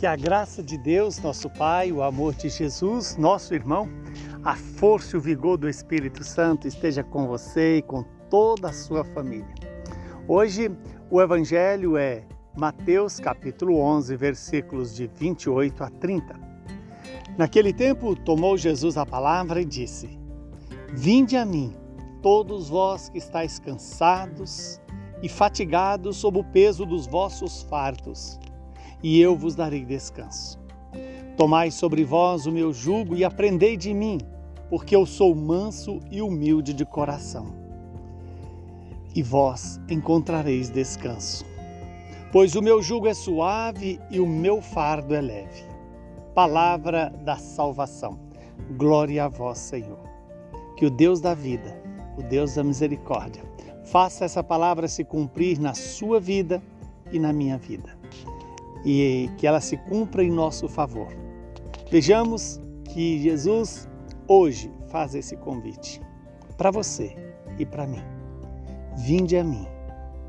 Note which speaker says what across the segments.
Speaker 1: Que a graça de Deus, nosso Pai, o amor de Jesus, nosso irmão, a força e o vigor do Espírito Santo esteja com você e com toda a sua família. Hoje o evangelho é Mateus capítulo 11, versículos de 28 a 30. Naquele tempo tomou Jesus a palavra e disse: Vinde a mim, todos vós que estáis cansados e fatigados sob o peso dos vossos fardos e eu vos darei descanso. Tomai sobre vós o meu jugo e aprendei de mim, porque eu sou manso e humilde de coração. E vós encontrareis descanso. Pois o meu jugo é suave e o meu fardo é leve. Palavra da salvação. Glória a vós, Senhor. Que o Deus da vida, o Deus da misericórdia, faça essa palavra se cumprir na sua vida e na minha vida e que ela se cumpra em nosso favor. Vejamos que Jesus hoje faz esse convite para você e para mim. Vinde a mim,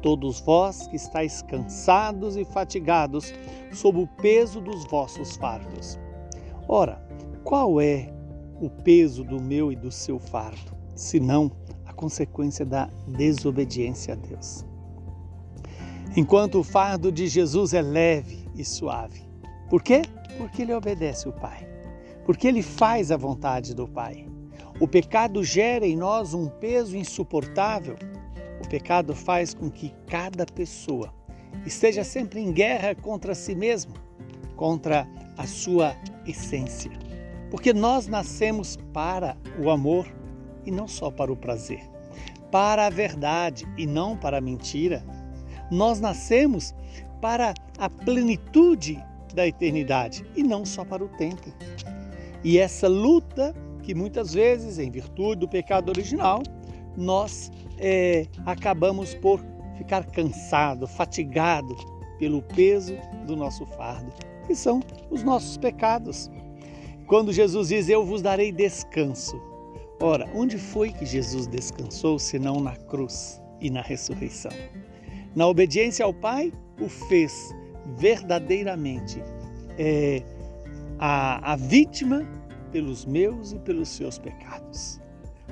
Speaker 1: todos vós que estáis cansados e fatigados sob o peso dos vossos fardos. Ora, qual é o peso do meu e do seu fardo, senão a consequência da desobediência a Deus? Enquanto o fardo de Jesus é leve e suave. Por quê? Porque ele obedece o Pai. Porque ele faz a vontade do Pai. O pecado gera em nós um peso insuportável. O pecado faz com que cada pessoa esteja sempre em guerra contra si mesmo, contra a sua essência. Porque nós nascemos para o amor e não só para o prazer, para a verdade e não para a mentira nós nascemos para a plenitude da eternidade e não só para o tempo. E essa luta, que muitas vezes, em virtude do pecado original, nós é, acabamos por ficar cansado, fatigado pelo peso do nosso fardo, que são os nossos pecados. Quando Jesus diz: Eu vos darei descanso. Ora, onde foi que Jesus descansou senão na cruz e na ressurreição? Na obediência ao Pai, o fez verdadeiramente é, a, a vítima pelos meus e pelos seus pecados.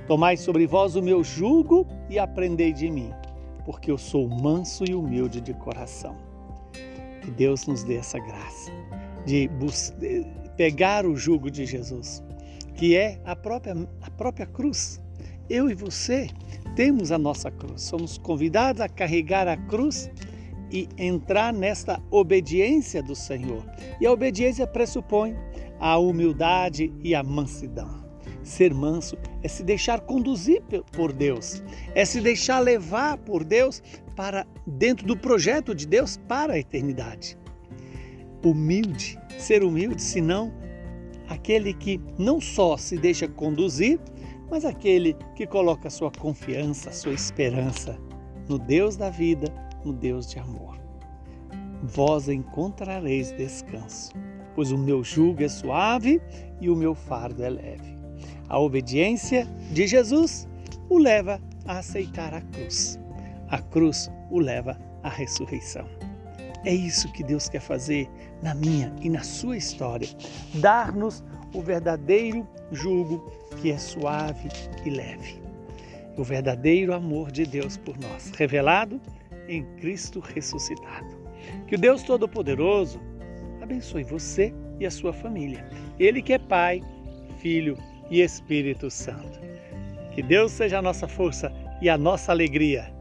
Speaker 1: Tomai sobre vós o meu jugo e aprendei de mim, porque eu sou manso e humilde de coração. Que Deus nos dê essa graça de pegar o jugo de Jesus, que é a própria, a própria cruz. Eu e você temos a nossa cruz. Somos convidados a carregar a cruz e entrar nesta obediência do Senhor. E a obediência pressupõe a humildade e a mansidão. Ser manso é se deixar conduzir por Deus, é se deixar levar por Deus para dentro do projeto de Deus para a eternidade. Humilde, ser humilde, senão aquele que não só se deixa conduzir, mas aquele que coloca sua confiança, sua esperança no Deus da vida, no Deus de amor. Vós encontrareis descanso, pois o meu jugo é suave e o meu fardo é leve. A obediência de Jesus o leva a aceitar a cruz. A cruz o leva à ressurreição. É isso que Deus quer fazer na minha e na sua história: dar-nos o verdadeiro jugo que é suave e leve. O verdadeiro amor de Deus por nós, revelado em Cristo ressuscitado. Que o Deus Todo-Poderoso abençoe você e a sua família. Ele que é Pai, Filho e Espírito Santo. Que Deus seja a nossa força e a nossa alegria